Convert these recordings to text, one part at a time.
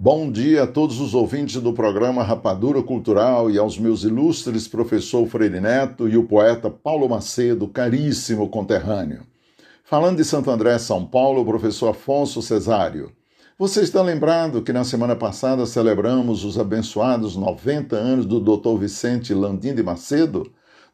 Bom dia a todos os ouvintes do programa Rapadura Cultural e aos meus ilustres professor Freire Neto e o poeta Paulo Macedo, caríssimo conterrâneo. Falando de Santo André, São Paulo, o professor Afonso Cesário. Você está lembrado que na semana passada celebramos os abençoados 90 anos do Dr. Vicente Landim de Macedo?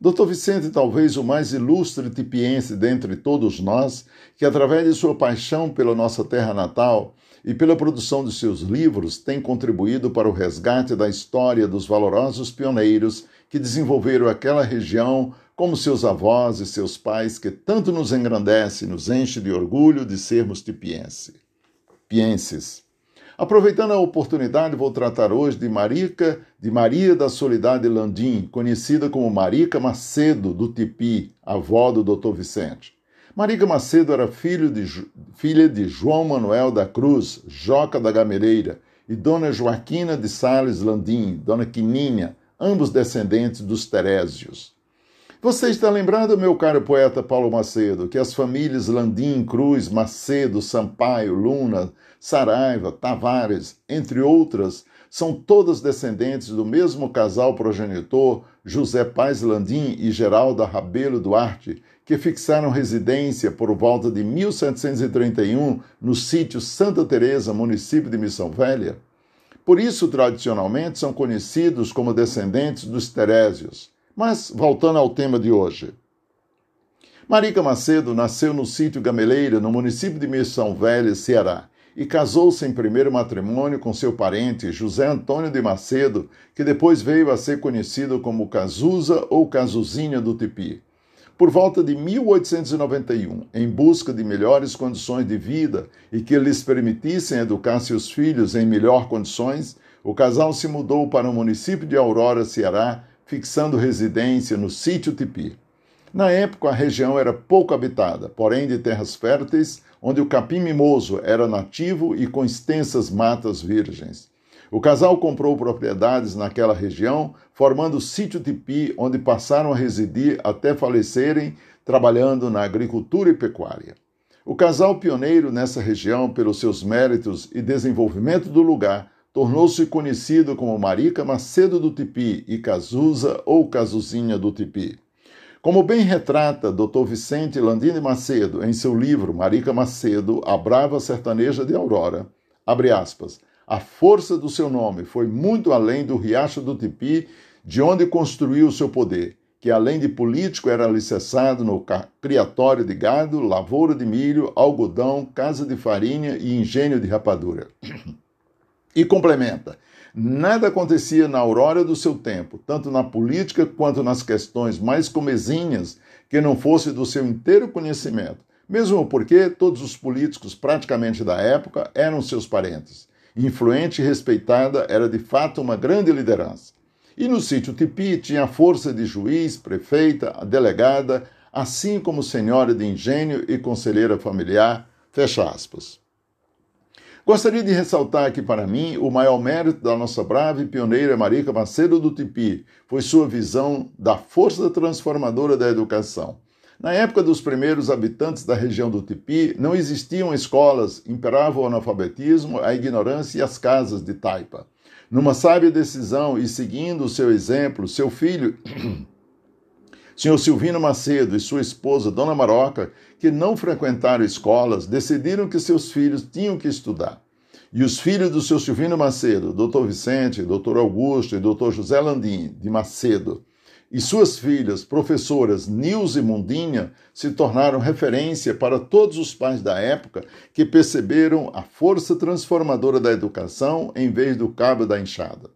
Dr. Vicente, talvez o mais ilustre tipiense dentre todos nós, que através de sua paixão pela nossa terra natal, e pela produção de seus livros tem contribuído para o resgate da história dos valorosos pioneiros que desenvolveram aquela região, como seus avós e seus pais, que tanto nos engrandece e nos enche de orgulho de sermos tipiense. Pienses. Aproveitando a oportunidade, vou tratar hoje de Marica, de Maria da Solidade Landim, conhecida como Marica Macedo do Tipi, avó do Dr. Vicente. Marica Macedo era de, filha de João Manuel da Cruz, Joca da Gameleira, e Dona Joaquina de Sales Landim, Dona Quininha, ambos descendentes dos Terésios. Você está lembrado, meu caro poeta Paulo Macedo, que as famílias Landim, Cruz, Macedo, Sampaio, Luna, Saraiva, Tavares, entre outras, são todas descendentes do mesmo casal progenitor, José Paz Landim e Geralda Rabelo Duarte, que fixaram residência por volta de 1731 no sítio Santa Teresa, município de Missão Velha. Por isso, tradicionalmente, são conhecidos como descendentes dos Terésios. Mas, voltando ao tema de hoje. Marica Macedo nasceu no sítio Gameleira, no município de Missão Velha, Ceará, e casou-se em primeiro matrimônio com seu parente José Antônio de Macedo, que depois veio a ser conhecido como Cazuza ou Cazuzinha do Tipi. Por volta de 1891, em busca de melhores condições de vida e que lhes permitissem educar seus filhos em melhor condições, o casal se mudou para o município de Aurora, Ceará, fixando residência no sítio Tipi. Na época, a região era pouco habitada, porém de terras férteis, onde o capim mimoso era nativo e com extensas matas virgens. O casal comprou propriedades naquela região, formando o sítio Tipi, onde passaram a residir até falecerem, trabalhando na agricultura e pecuária. O casal pioneiro nessa região, pelos seus méritos e desenvolvimento do lugar, tornou-se conhecido como Marica Macedo do Tipi e Cazuza ou Cazuzinha do Tipi. Como bem retrata Dr. Vicente Landini Macedo em seu livro Marica Macedo, A Brava Sertaneja de Aurora, abre aspas, a força do seu nome foi muito além do riacho do Tipi, de onde construiu seu poder, que além de político era alicerçado no criatório de gado, lavoura de milho, algodão, casa de farinha e engenho de rapadura. E complementa: nada acontecia na aurora do seu tempo, tanto na política quanto nas questões mais comezinhas, que não fosse do seu inteiro conhecimento, mesmo porque todos os políticos praticamente da época eram seus parentes influente e respeitada, era de fato uma grande liderança. E no sítio Tipi tinha a força de juiz, prefeita, delegada, assim como senhora de engenho e conselheira familiar. Fecha aspas. Gostaria de ressaltar que, para mim, o maior mérito da nossa brava e pioneira Marica Macedo do Tipi foi sua visão da força transformadora da educação. Na época dos primeiros habitantes da região do Tipi, não existiam escolas, imperava o analfabetismo, a ignorância e as casas de taipa. Numa sábia decisão e seguindo o seu exemplo, seu filho, senhor Silvino Macedo e sua esposa, Dona Maroca, que não frequentaram escolas, decidiram que seus filhos tinham que estudar. E os filhos do seu Silvino Macedo, Dr. Vicente, Dr. Augusto e Dr. José Landim de Macedo, e suas filhas, professoras Nilce e Mundinha, se tornaram referência para todos os pais da época que perceberam a força transformadora da educação em vez do cabo da enxada.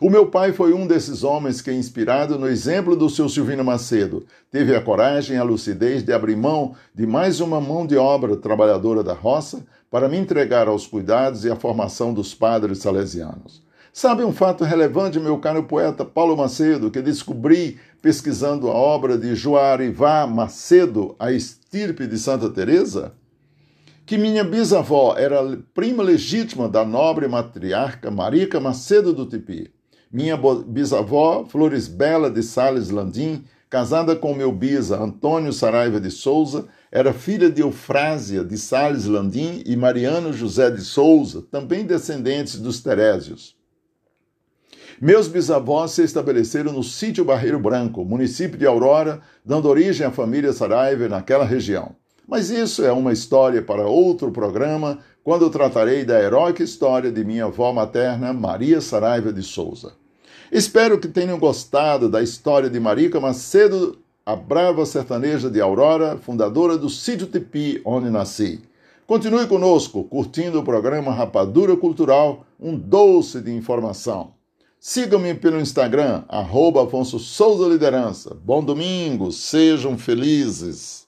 O meu pai foi um desses homens que, inspirado no exemplo do seu Silvino Macedo, teve a coragem e a lucidez de abrir mão de mais uma mão de obra trabalhadora da roça para me entregar aos cuidados e à formação dos padres salesianos. Sabe um fato relevante, meu caro poeta Paulo Macedo, que descobri pesquisando a obra de Joarivá Macedo, A Estirpe de Santa Teresa? Que minha bisavó era prima legítima da nobre matriarca Marica Macedo do Tipi. Minha bisavó, Flores Bela de Sales Landim, casada com meu bisa Antônio Saraiva de Souza, era filha de Eufrásia de Sales Landim e Mariano José de Souza, também descendentes dos Terésios. Meus bisavós se estabeleceram no sítio Barreiro Branco, município de Aurora, dando origem à família Saraiva naquela região. Mas isso é uma história para outro programa, quando tratarei da heróica história de minha avó materna, Maria Saraiva de Souza. Espero que tenham gostado da história de Marica Macedo, a brava sertaneja de Aurora, fundadora do Sítio Tipi, onde nasci. Continue conosco, curtindo o programa Rapadura Cultural, um doce de informação. Siga-me pelo Instagram, arroba Afonso Souza Liderança. Bom domingo, sejam felizes.